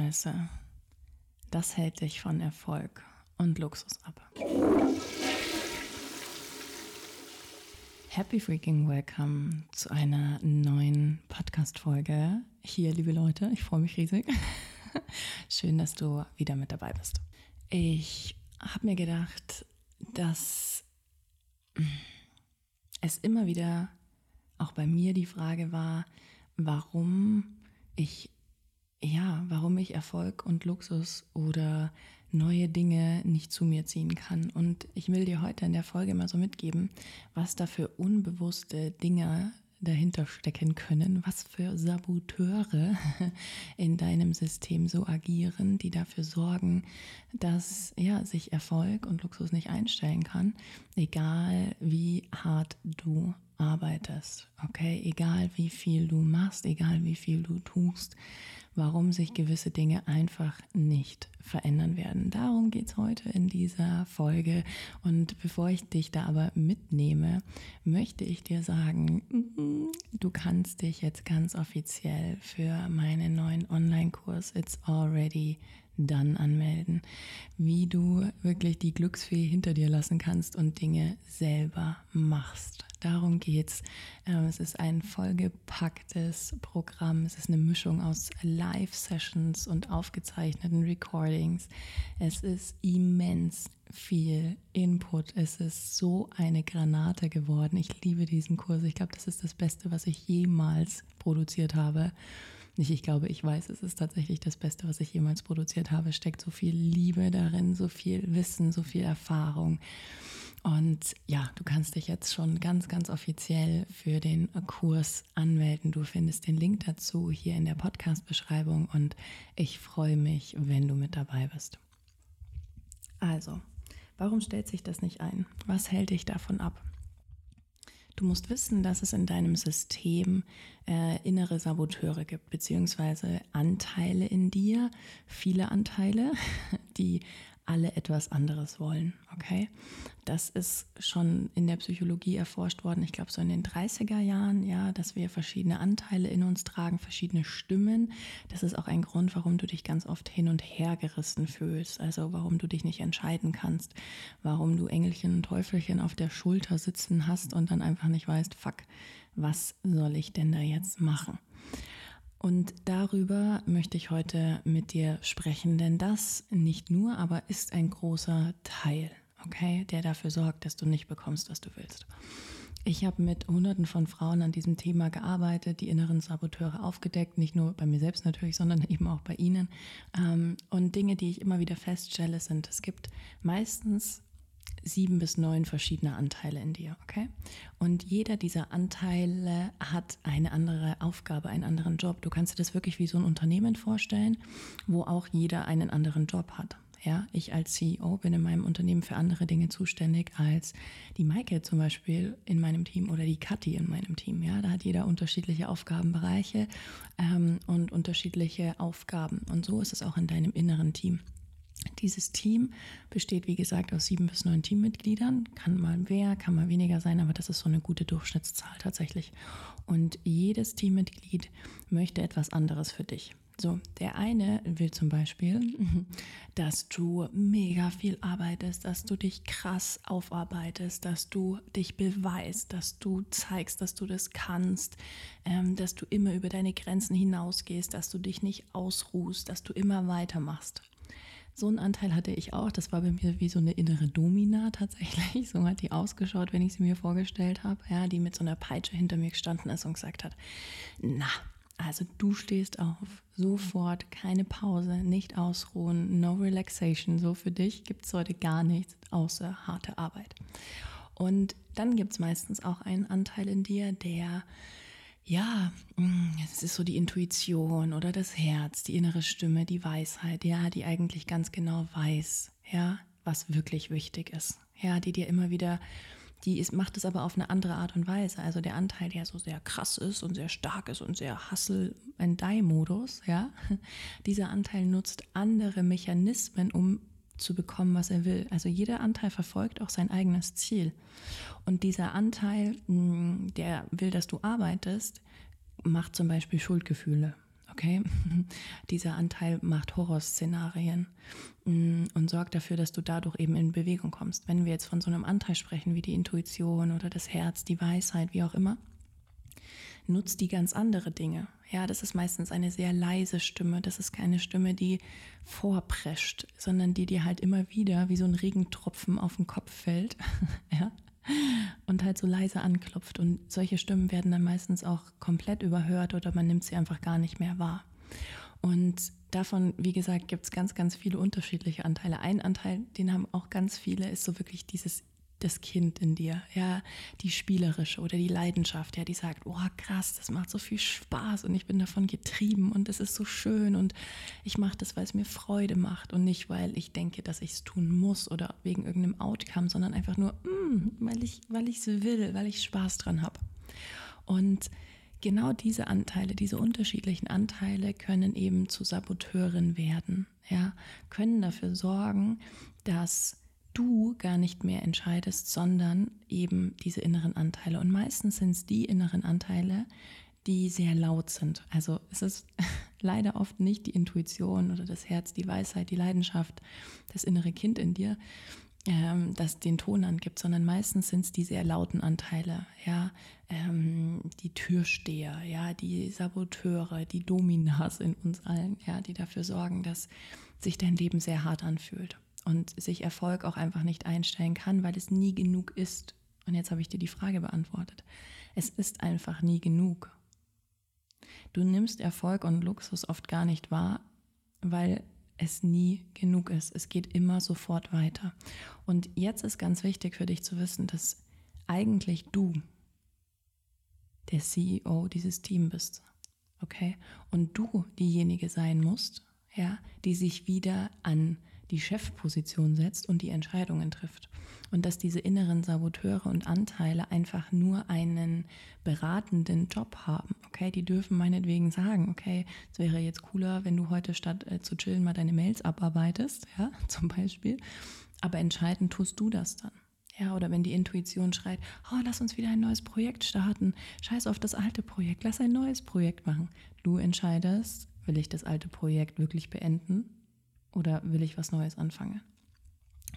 Scheiße. Das hält dich von Erfolg und Luxus ab. Happy freaking welcome zu einer neuen Podcast-Folge. Hier, liebe Leute, ich freue mich riesig. Schön, dass du wieder mit dabei bist. Ich habe mir gedacht, dass es immer wieder auch bei mir die Frage war, warum ich ja, warum ich Erfolg und Luxus oder neue Dinge nicht zu mir ziehen kann. Und ich will dir heute in der Folge mal so mitgeben, was da für unbewusste Dinge dahinter stecken können, was für Saboteure in deinem System so agieren, die dafür sorgen, dass ja, sich Erfolg und Luxus nicht einstellen kann, egal wie hart du arbeitest, okay, egal wie viel du machst, egal wie viel du tust warum sich gewisse Dinge einfach nicht verändern werden. Darum geht es heute in dieser Folge. Und bevor ich dich da aber mitnehme, möchte ich dir sagen, du kannst dich jetzt ganz offiziell für meinen neuen Online-Kurs It's Already dann anmelden, wie du wirklich die Glücksfee hinter dir lassen kannst und Dinge selber machst. Darum geht's. Ähm, es ist ein vollgepacktes Programm. Es ist eine Mischung aus Live-Sessions und aufgezeichneten Recordings. Es ist immens viel Input. Es ist so eine Granate geworden. Ich liebe diesen Kurs. Ich glaube, das ist das Beste, was ich jemals produziert habe. Nicht, ich glaube, ich weiß, es ist tatsächlich das Beste, was ich jemals produziert habe. Steckt so viel Liebe darin, so viel Wissen, so viel Erfahrung. Und ja, du kannst dich jetzt schon ganz, ganz offiziell für den Kurs anmelden. Du findest den Link dazu hier in der Podcast-Beschreibung und ich freue mich, wenn du mit dabei bist. Also, warum stellt sich das nicht ein? Was hält dich davon ab? Du musst wissen, dass es in deinem System äh, innere Saboteure gibt, beziehungsweise Anteile in dir, viele Anteile, die alle etwas anderes wollen. Okay? Das ist schon in der Psychologie erforscht worden, ich glaube so in den 30er Jahren, ja, dass wir verschiedene Anteile in uns tragen, verschiedene Stimmen. Das ist auch ein Grund, warum du dich ganz oft hin und her gerissen fühlst. Also warum du dich nicht entscheiden kannst, warum du Engelchen und Teufelchen auf der Schulter sitzen hast und dann einfach nicht weißt, fuck, was soll ich denn da jetzt machen? Und darüber möchte ich heute mit dir sprechen, denn das nicht nur, aber ist ein großer Teil, okay, der dafür sorgt, dass du nicht bekommst, was du willst. Ich habe mit Hunderten von Frauen an diesem Thema gearbeitet, die inneren Saboteure aufgedeckt, nicht nur bei mir selbst natürlich, sondern eben auch bei ihnen. Ähm, und Dinge, die ich immer wieder feststelle, sind, es gibt meistens sieben bis neun verschiedene Anteile in dir, okay? Und jeder dieser Anteile hat eine andere Aufgabe, einen anderen Job. Du kannst dir das wirklich wie so ein Unternehmen vorstellen, wo auch jeder einen anderen Job hat. Ja, ich als CEO bin in meinem Unternehmen für andere Dinge zuständig als die Maike zum Beispiel in meinem Team oder die Kathi in meinem Team. Ja, da hat jeder unterschiedliche Aufgabenbereiche ähm, und unterschiedliche Aufgaben. Und so ist es auch in deinem inneren Team. Dieses Team besteht, wie gesagt, aus sieben bis neun Teammitgliedern. Kann mal mehr, kann mal weniger sein, aber das ist so eine gute Durchschnittszahl tatsächlich. Und jedes Teammitglied möchte etwas anderes für dich. So, der eine will zum Beispiel, dass du mega viel arbeitest, dass du dich krass aufarbeitest, dass du dich beweist, dass du zeigst, dass du das kannst, ähm, dass du immer über deine Grenzen hinausgehst, dass du dich nicht ausruhst, dass du immer weitermachst. So einen Anteil hatte ich auch. Das war bei mir wie so eine innere Domina tatsächlich. So hat die ausgeschaut, wenn ich sie mir vorgestellt habe. Ja, die mit so einer Peitsche hinter mir gestanden ist und gesagt hat, na, also du stehst auf, sofort, keine Pause, nicht ausruhen, no relaxation. So für dich gibt es heute gar nichts außer harte Arbeit. Und dann gibt es meistens auch einen Anteil in dir, der ja, mm, es ist so die Intuition oder das Herz, die innere Stimme, die Weisheit, ja, die eigentlich ganz genau weiß, ja, was wirklich wichtig ist. Ja, die dir immer wieder, die ist, macht es aber auf eine andere Art und Weise. Also der Anteil, der so sehr krass ist und sehr stark ist und sehr Hustle and Die Modus, ja, dieser Anteil nutzt andere Mechanismen, um zu bekommen, was er will. Also jeder Anteil verfolgt auch sein eigenes Ziel. Und dieser Anteil, mm, der will, dass du arbeitest, macht zum Beispiel Schuldgefühle. Okay, dieser Anteil macht Horrorszenarien mm, und sorgt dafür, dass du dadurch eben in Bewegung kommst. Wenn wir jetzt von so einem Anteil sprechen wie die Intuition oder das Herz, die Weisheit, wie auch immer, nutzt die ganz andere Dinge. Ja, das ist meistens eine sehr leise Stimme. Das ist keine Stimme, die vorprescht, sondern die dir halt immer wieder wie so ein Regentropfen auf den Kopf fällt. ja. Und halt so leise anklopft. Und solche Stimmen werden dann meistens auch komplett überhört oder man nimmt sie einfach gar nicht mehr wahr. Und davon, wie gesagt, gibt es ganz, ganz viele unterschiedliche Anteile. Ein Anteil, den haben auch ganz viele, ist so wirklich dieses das Kind in dir, ja, die spielerische oder die Leidenschaft, ja, die sagt, oh krass, das macht so viel Spaß und ich bin davon getrieben und es ist so schön und ich mache das, weil es mir Freude macht und nicht, weil ich denke, dass ich es tun muss oder wegen irgendeinem Outcome, sondern einfach nur, mm, weil ich weil ich es will, weil ich Spaß dran habe. Und genau diese Anteile, diese unterschiedlichen Anteile können eben zu Saboteuren werden, ja, können dafür sorgen, dass du gar nicht mehr entscheidest, sondern eben diese inneren Anteile. Und meistens sind es die inneren Anteile, die sehr laut sind. Also es ist leider oft nicht die Intuition oder das Herz, die Weisheit, die Leidenschaft, das innere Kind in dir, ähm, das den Ton angibt, sondern meistens sind es die sehr lauten Anteile, ja, ähm, die Türsteher, ja, die Saboteure, die Dominas in uns allen, ja, die dafür sorgen, dass sich dein Leben sehr hart anfühlt und sich Erfolg auch einfach nicht einstellen kann, weil es nie genug ist. Und jetzt habe ich dir die Frage beantwortet. Es ist einfach nie genug. Du nimmst Erfolg und Luxus oft gar nicht wahr, weil es nie genug ist. Es geht immer sofort weiter. Und jetzt ist ganz wichtig für dich zu wissen, dass eigentlich du der CEO dieses Teams bist. Okay? Und du diejenige sein musst, ja, die sich wieder an die Chefposition setzt und die Entscheidungen trifft. Und dass diese inneren Saboteure und Anteile einfach nur einen beratenden Job haben. Okay, die dürfen meinetwegen sagen, okay, es wäre jetzt cooler, wenn du heute statt äh, zu chillen mal deine Mails abarbeitest, ja, zum Beispiel. Aber entscheiden tust du das dann. Ja, oder wenn die Intuition schreit, oh, lass uns wieder ein neues Projekt starten. Scheiß auf das alte Projekt, lass ein neues Projekt machen. Du entscheidest, will ich das alte Projekt wirklich beenden oder will ich was Neues anfangen?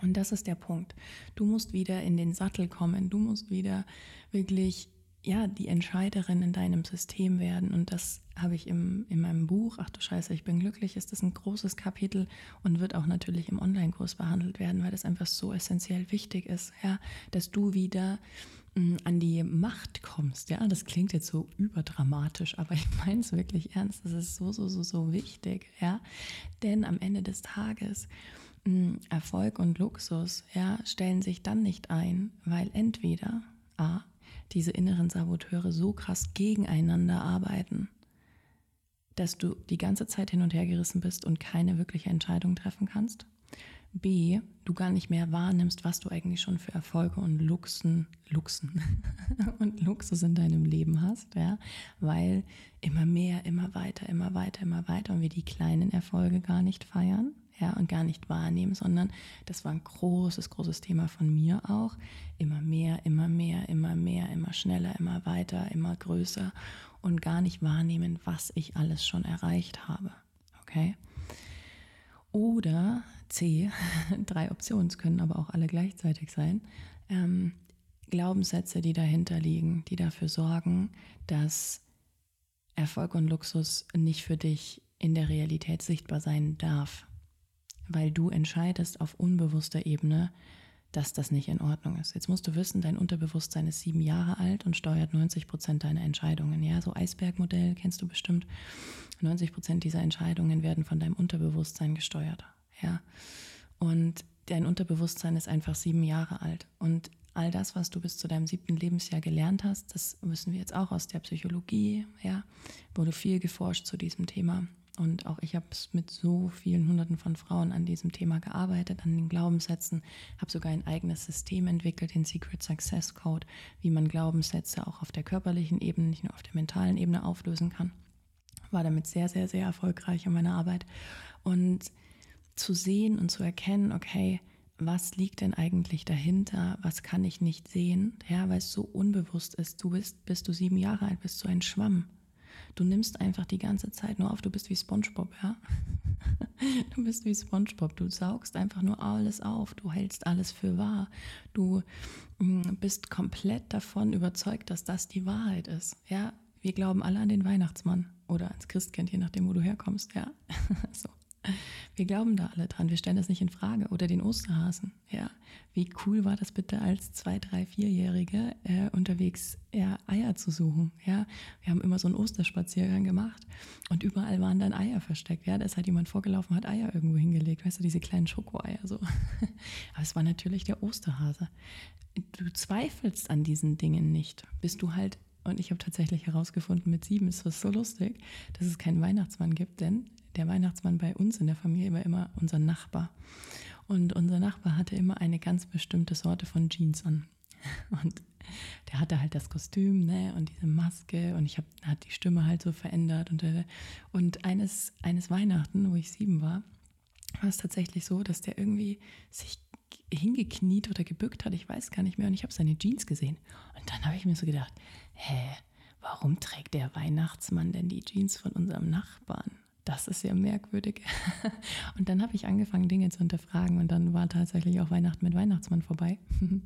Und das ist der Punkt. Du musst wieder in den Sattel kommen. Du musst wieder wirklich ja, die Entscheiderin in deinem System werden. Und das habe ich im, in meinem Buch, ach du Scheiße, ich bin glücklich, ist das ein großes Kapitel und wird auch natürlich im Online-Kurs behandelt werden, weil das einfach so essentiell wichtig ist, ja, dass du wieder an die Macht kommst. Ja, das klingt jetzt so überdramatisch, aber ich meine es wirklich ernst. Das ist so, so, so, so wichtig, ja. Denn am Ende des Tages mm, Erfolg und Luxus, ja, stellen sich dann nicht ein, weil entweder A, diese inneren Saboteure so krass gegeneinander arbeiten, dass du die ganze Zeit hin und her gerissen bist und keine wirkliche Entscheidung treffen kannst. B, du gar nicht mehr wahrnimmst, was du eigentlich schon für Erfolge und Luxen, Luxen und Luxus in deinem Leben hast, ja, weil immer mehr, immer weiter, immer weiter, immer weiter und wir die kleinen Erfolge gar nicht feiern, ja, und gar nicht wahrnehmen, sondern das war ein großes, großes Thema von mir auch. Immer mehr, immer mehr, immer mehr, immer schneller, immer weiter, immer größer und gar nicht wahrnehmen, was ich alles schon erreicht habe. Okay? Oder C, drei Optionen, es können aber auch alle gleichzeitig sein. Ähm, Glaubenssätze, die dahinter liegen, die dafür sorgen, dass Erfolg und Luxus nicht für dich in der Realität sichtbar sein darf weil du entscheidest auf unbewusster Ebene, dass das nicht in Ordnung ist. Jetzt musst du wissen, dein Unterbewusstsein ist sieben Jahre alt und steuert 90 Prozent deiner Entscheidungen. Ja, so Eisbergmodell kennst du bestimmt. 90 Prozent dieser Entscheidungen werden von deinem Unterbewusstsein gesteuert. Ja, und dein Unterbewusstsein ist einfach sieben Jahre alt und all das, was du bis zu deinem siebten Lebensjahr gelernt hast, das wissen wir jetzt auch aus der Psychologie. Ja, wurde viel geforscht zu diesem Thema. Und auch ich habe mit so vielen Hunderten von Frauen an diesem Thema gearbeitet, an den Glaubenssätzen, habe sogar ein eigenes System entwickelt, den Secret Success Code, wie man Glaubenssätze auch auf der körperlichen Ebene, nicht nur auf der mentalen Ebene auflösen kann. War damit sehr, sehr, sehr erfolgreich in meiner Arbeit. Und zu sehen und zu erkennen, okay, was liegt denn eigentlich dahinter? Was kann ich nicht sehen? Ja, weil es so unbewusst ist. Du bist, bis du sieben Jahre alt bist, so ein Schwamm. Du nimmst einfach die ganze Zeit nur auf, du bist wie SpongeBob, ja? Du bist wie SpongeBob, du saugst einfach nur alles auf, du hältst alles für wahr. Du mm, bist komplett davon überzeugt, dass das die Wahrheit ist, ja? Wir glauben alle an den Weihnachtsmann oder ans Christkind, je nachdem, wo du herkommst, ja? so. Wir glauben da alle dran, wir stellen das nicht in Frage. Oder den Osterhasen, ja. Wie cool war das bitte als zwei, drei, vierjährige äh, unterwegs ja, Eier zu suchen, ja. Wir haben immer so einen Osterspaziergang gemacht und überall waren dann Eier versteckt, ja. Da ist halt jemand vorgelaufen, hat Eier irgendwo hingelegt, weißt du, diese kleinen Schokoeier so. Aber es war natürlich der Osterhase. Du zweifelst an diesen Dingen nicht, bis du halt und ich habe tatsächlich herausgefunden, mit sieben ist es so lustig, dass es keinen Weihnachtsmann gibt, denn der Weihnachtsmann bei uns in der Familie war immer unser Nachbar. Und unser Nachbar hatte immer eine ganz bestimmte Sorte von Jeans an. Und der hatte halt das Kostüm ne, und diese Maske und ich habe hat die Stimme halt so verändert. Und, äh, und eines, eines Weihnachten, wo ich sieben war, war es tatsächlich so, dass der irgendwie sich hingekniet oder gebückt hat, ich weiß gar nicht mehr, und ich habe seine Jeans gesehen. Und dann habe ich mir so gedacht, hä, warum trägt der Weihnachtsmann denn die Jeans von unserem Nachbarn? Das ist ja merkwürdig. Und dann habe ich angefangen, Dinge zu hinterfragen und dann war tatsächlich auch Weihnachten mit Weihnachtsmann vorbei.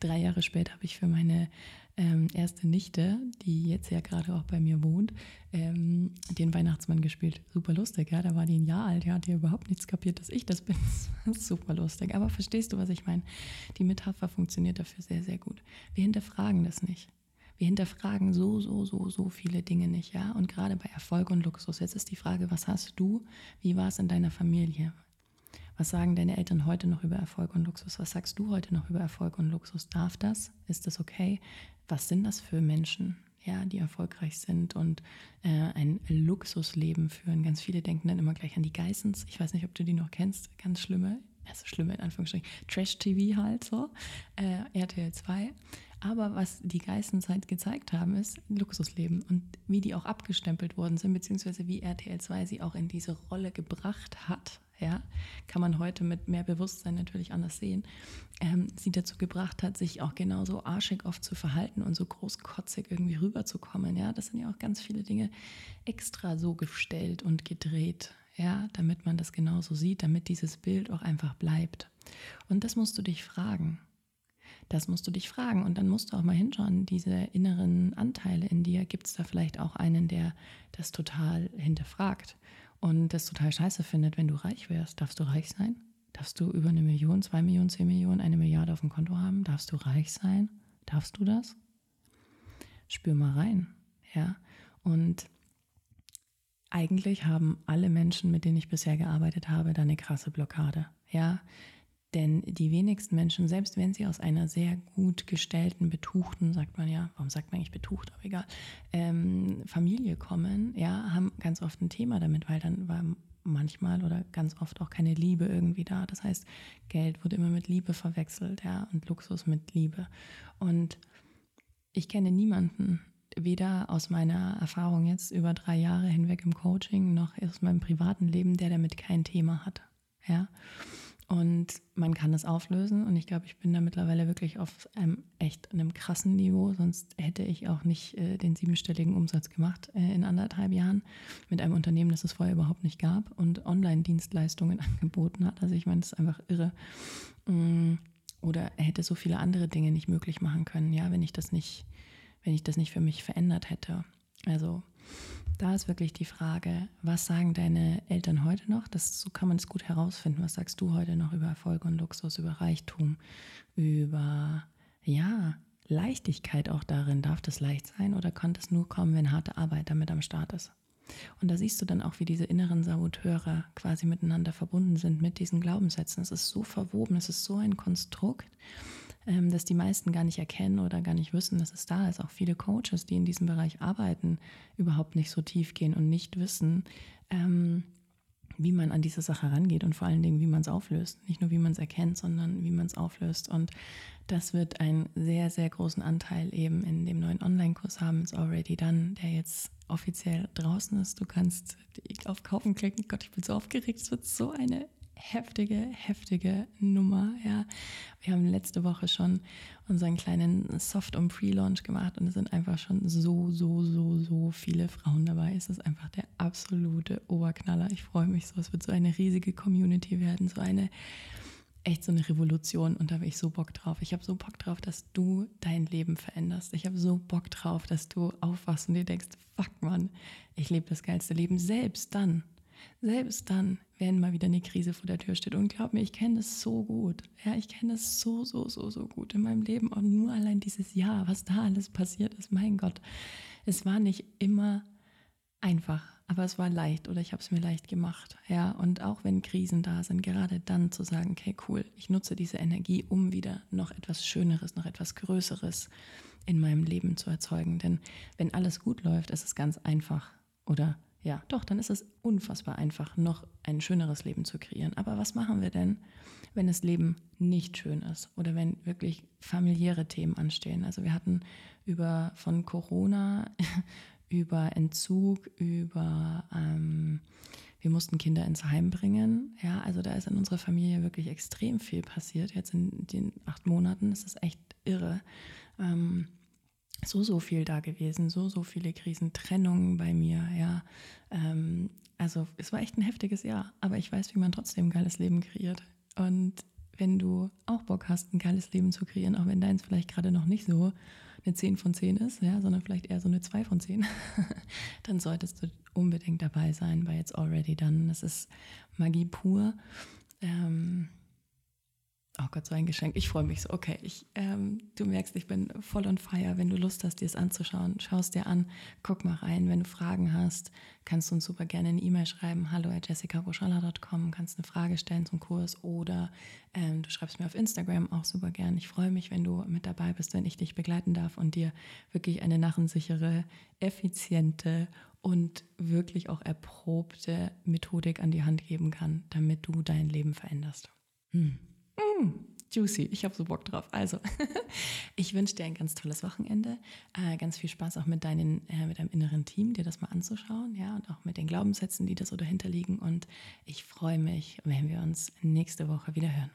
Drei Jahre später habe ich für meine ähm, erste Nichte, die jetzt ja gerade auch bei mir wohnt, ähm, den Weihnachtsmann gespielt. Super lustig, ja. Da war die ein Jahr alt, ja, hat ja überhaupt nichts kapiert, dass ich das bin. Super lustig. Aber verstehst du, was ich meine? Die Metapher funktioniert dafür sehr, sehr gut. Wir hinterfragen das nicht. Wir hinterfragen so, so, so, so viele Dinge nicht, ja. Und gerade bei Erfolg und Luxus. Jetzt ist die Frage, was hast du? Wie war es in deiner Familie? Was sagen deine Eltern heute noch über Erfolg und Luxus? Was sagst du heute noch über Erfolg und Luxus? Darf das? Ist das okay? Was sind das für Menschen, ja, die erfolgreich sind und äh, ein Luxusleben führen? Ganz viele denken dann immer gleich an die Geissens. Ich weiß nicht, ob du die noch kennst. Ganz schlimme, also schlimme in Anführungsstrichen, Trash-TV halt so, äh, RTL 2. Aber was die Geistenzeit gezeigt haben, ist Luxusleben und wie die auch abgestempelt worden sind, beziehungsweise wie RTL 2 sie auch in diese Rolle gebracht hat. Ja, kann man heute mit mehr Bewusstsein natürlich anders sehen, ähm, sie dazu gebracht hat, sich auch genauso arschig oft zu verhalten und so großkotzig irgendwie rüberzukommen. Ja, das sind ja auch ganz viele Dinge extra so gestellt und gedreht, ja, damit man das genauso sieht, damit dieses Bild auch einfach bleibt. Und das musst du dich fragen. Das musst du dich fragen und dann musst du auch mal hinschauen, diese inneren Anteile in dir, gibt es da vielleicht auch einen, der das total hinterfragt und das total scheiße findet, wenn du reich wärst. Darfst du reich sein? Darfst du über eine Million, zwei Millionen, zehn Millionen, eine Milliarde auf dem Konto haben? Darfst du reich sein? Darfst du das? Spür mal rein, ja. Und eigentlich haben alle Menschen, mit denen ich bisher gearbeitet habe, da eine krasse Blockade. Ja, denn die wenigsten Menschen, selbst wenn sie aus einer sehr gut gestellten, betuchten, sagt man ja, warum sagt man eigentlich betucht, aber egal, ähm, Familie kommen, ja, haben ganz oft ein Thema damit, weil dann war manchmal oder ganz oft auch keine Liebe irgendwie da. Das heißt, Geld wurde immer mit Liebe verwechselt, ja, und Luxus mit Liebe. Und ich kenne niemanden, weder aus meiner Erfahrung jetzt über drei Jahre hinweg im Coaching noch aus meinem privaten Leben, der damit kein Thema hat, ja. Und man kann das auflösen. Und ich glaube, ich bin da mittlerweile wirklich auf einem echt einem krassen Niveau. Sonst hätte ich auch nicht äh, den siebenstelligen Umsatz gemacht äh, in anderthalb Jahren mit einem Unternehmen, das es vorher überhaupt nicht gab und Online-Dienstleistungen angeboten hat. Also ich meine, das ist einfach irre. Mm, oder er hätte so viele andere Dinge nicht möglich machen können, ja, wenn ich das nicht, wenn ich das nicht für mich verändert hätte. Also da ist wirklich die Frage, was sagen deine Eltern heute noch? Das, so kann man es gut herausfinden. Was sagst du heute noch über Erfolg und Luxus, über Reichtum, über, ja, Leichtigkeit auch darin? Darf das leicht sein oder kann das nur kommen, wenn harte Arbeit damit am Start ist? Und da siehst du dann auch, wie diese inneren Saboteure quasi miteinander verbunden sind mit diesen Glaubenssätzen. Es ist so verwoben, es ist so ein Konstrukt ähm, dass die meisten gar nicht erkennen oder gar nicht wissen, dass es da ist. Auch viele Coaches, die in diesem Bereich arbeiten, überhaupt nicht so tief gehen und nicht wissen, ähm, wie man an diese Sache rangeht und vor allen Dingen, wie man es auflöst. Nicht nur, wie man es erkennt, sondern wie man es auflöst. Und das wird einen sehr, sehr großen Anteil eben in dem neuen Online-Kurs haben, It's Already Done, der jetzt offiziell draußen ist. Du kannst auf Kaufen klicken. Gott, ich bin so aufgeregt. Es wird so eine heftige, heftige Nummer. Ja. Wir haben letzte Woche schon unseren kleinen Soft- und Pre-Launch gemacht und es sind einfach schon so, so, so, so viele Frauen dabei. Es ist einfach der absolute Oberknaller. Ich freue mich so. Es wird so eine riesige Community werden, so eine echt so eine Revolution und da habe ich so Bock drauf. Ich habe so Bock drauf, dass du dein Leben veränderst. Ich habe so Bock drauf, dass du aufwachst und dir denkst, fuck man, ich lebe das geilste Leben. Selbst dann, selbst dann, wenn mal wieder eine Krise vor der Tür steht. Und glaub mir, ich kenne das so gut. Ja, ich kenne das so, so, so, so gut in meinem Leben. Und nur allein dieses Jahr, was da alles passiert ist, mein Gott. Es war nicht immer einfach aber es war leicht oder ich habe es mir leicht gemacht. Ja, und auch wenn Krisen da sind, gerade dann zu sagen, okay, cool, ich nutze diese Energie, um wieder noch etwas Schöneres, noch etwas Größeres in meinem Leben zu erzeugen. Denn wenn alles gut läuft, ist es ganz einfach. Oder ja, doch, dann ist es unfassbar einfach, noch ein schöneres Leben zu kreieren. Aber was machen wir denn, wenn das Leben nicht schön ist oder wenn wirklich familiäre Themen anstehen? Also wir hatten über von Corona über Entzug, über ähm, wir mussten Kinder ins Heim bringen. Ja, also da ist in unserer Familie wirklich extrem viel passiert. Jetzt in den acht Monaten ist es echt irre. Ähm, so, so viel da gewesen, so, so viele Krisentrennungen bei mir, ja. Ähm, also es war echt ein heftiges Jahr, aber ich weiß, wie man trotzdem ein geiles Leben kreiert. Und wenn du auch Bock hast, ein geiles Leben zu kreieren, auch wenn deins vielleicht gerade noch nicht so eine 10 von 10 ist, ja, sondern vielleicht eher so eine 2 von 10, dann solltest du unbedingt dabei sein bei It's Already Done. Das ist Magie pur. Ähm, Oh Gott, so ein Geschenk. Ich freue mich so. Okay, ich, ähm, du merkst, ich bin voll on fire. Wenn du Lust hast, dir es anzuschauen, schau es dir an, guck mal rein. Wenn du Fragen hast, kannst du uns super gerne eine E-Mail schreiben. Hallo at jessicaroschalla.com, kannst eine Frage stellen zum Kurs oder ähm, du schreibst mir auf Instagram auch super gern. Ich freue mich, wenn du mit dabei bist, wenn ich dich begleiten darf und dir wirklich eine narrensichere, effiziente und wirklich auch erprobte Methodik an die Hand geben kann, damit du dein Leben veränderst. Hm. Mm, juicy, ich habe so Bock drauf. Also, ich wünsche dir ein ganz tolles Wochenende, äh, ganz viel Spaß auch mit, deinen, äh, mit deinem inneren Team, dir das mal anzuschauen, ja, und auch mit den Glaubenssätzen, die da so dahinter liegen. Und ich freue mich, wenn wir uns nächste Woche wieder hören.